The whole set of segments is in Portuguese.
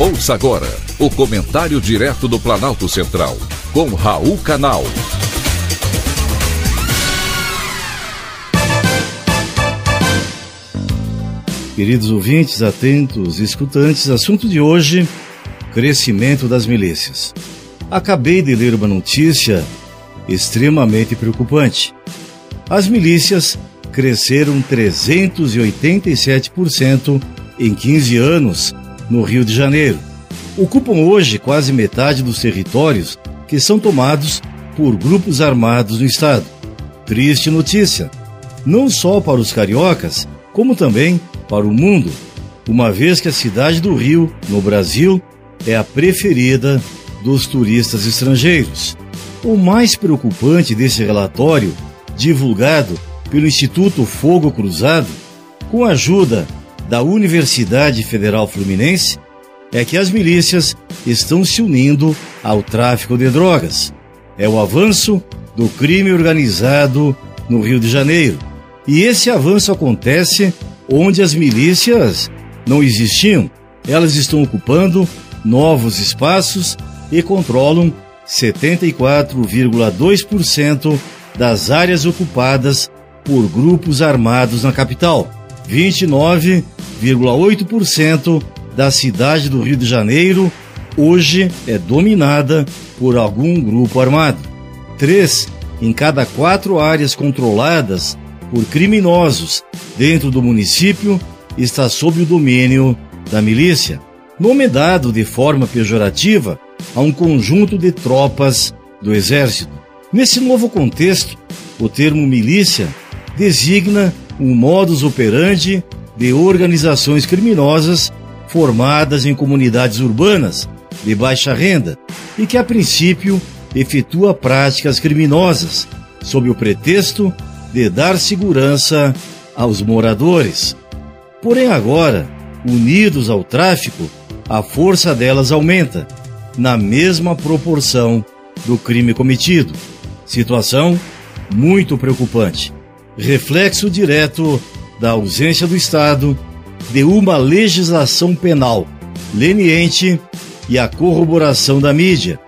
Ouça agora o comentário direto do Planalto Central, com Raul Canal. Queridos ouvintes, atentos, escutantes, assunto de hoje: crescimento das milícias. Acabei de ler uma notícia extremamente preocupante. As milícias cresceram 387% em 15 anos no Rio de Janeiro. Ocupam hoje quase metade dos territórios que são tomados por grupos armados no estado. Triste notícia, não só para os cariocas, como também para o mundo, uma vez que a cidade do Rio, no Brasil, é a preferida dos turistas estrangeiros. O mais preocupante desse relatório, divulgado pelo Instituto Fogo Cruzado, com a ajuda da Universidade Federal Fluminense é que as milícias estão se unindo ao tráfico de drogas. É o avanço do crime organizado no Rio de Janeiro. E esse avanço acontece onde as milícias não existiam. Elas estão ocupando novos espaços e controlam 74,2% das áreas ocupadas por grupos armados na capital. 29,8% da cidade do Rio de Janeiro hoje é dominada por algum grupo armado. Três em cada quatro áreas controladas por criminosos dentro do município está sob o domínio da milícia, nome dado de forma pejorativa a um conjunto de tropas do exército. Nesse novo contexto, o termo milícia designa um modus operandi de organizações criminosas formadas em comunidades urbanas de baixa renda e que, a princípio, efetua práticas criminosas sob o pretexto de dar segurança aos moradores. Porém, agora, unidos ao tráfico, a força delas aumenta, na mesma proporção do crime cometido. Situação muito preocupante reflexo direto da ausência do Estado de uma legislação penal leniente e a corroboração da mídia,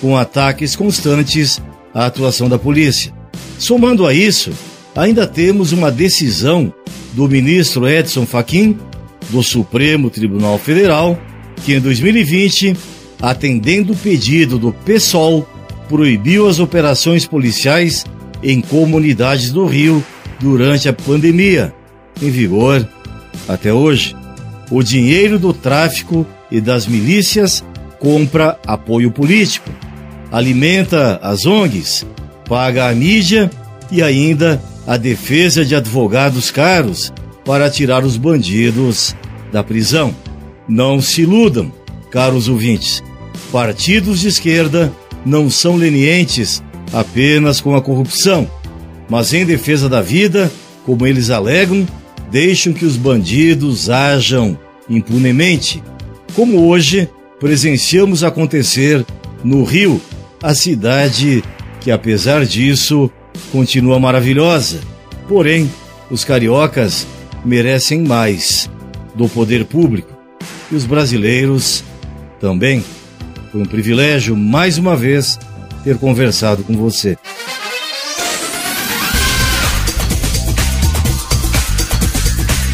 com ataques constantes à atuação da polícia. Somando a isso, ainda temos uma decisão do ministro Edson Fachin, do Supremo Tribunal Federal, que em 2020, atendendo o pedido do PSOL, proibiu as operações policiais em comunidades do Rio durante a pandemia, em vigor até hoje. O dinheiro do tráfico e das milícias compra apoio político, alimenta as ONGs, paga a mídia e ainda a defesa de advogados caros para tirar os bandidos da prisão. Não se iludam, caros ouvintes. Partidos de esquerda não são lenientes apenas com a corrupção mas em defesa da vida, como eles alegam, deixam que os bandidos ajam impunemente, como hoje presenciamos acontecer no Rio, a cidade que, apesar disso, continua maravilhosa. Porém, os cariocas merecem mais do poder público e os brasileiros também. Foi um privilégio, mais uma vez, ter conversado com você.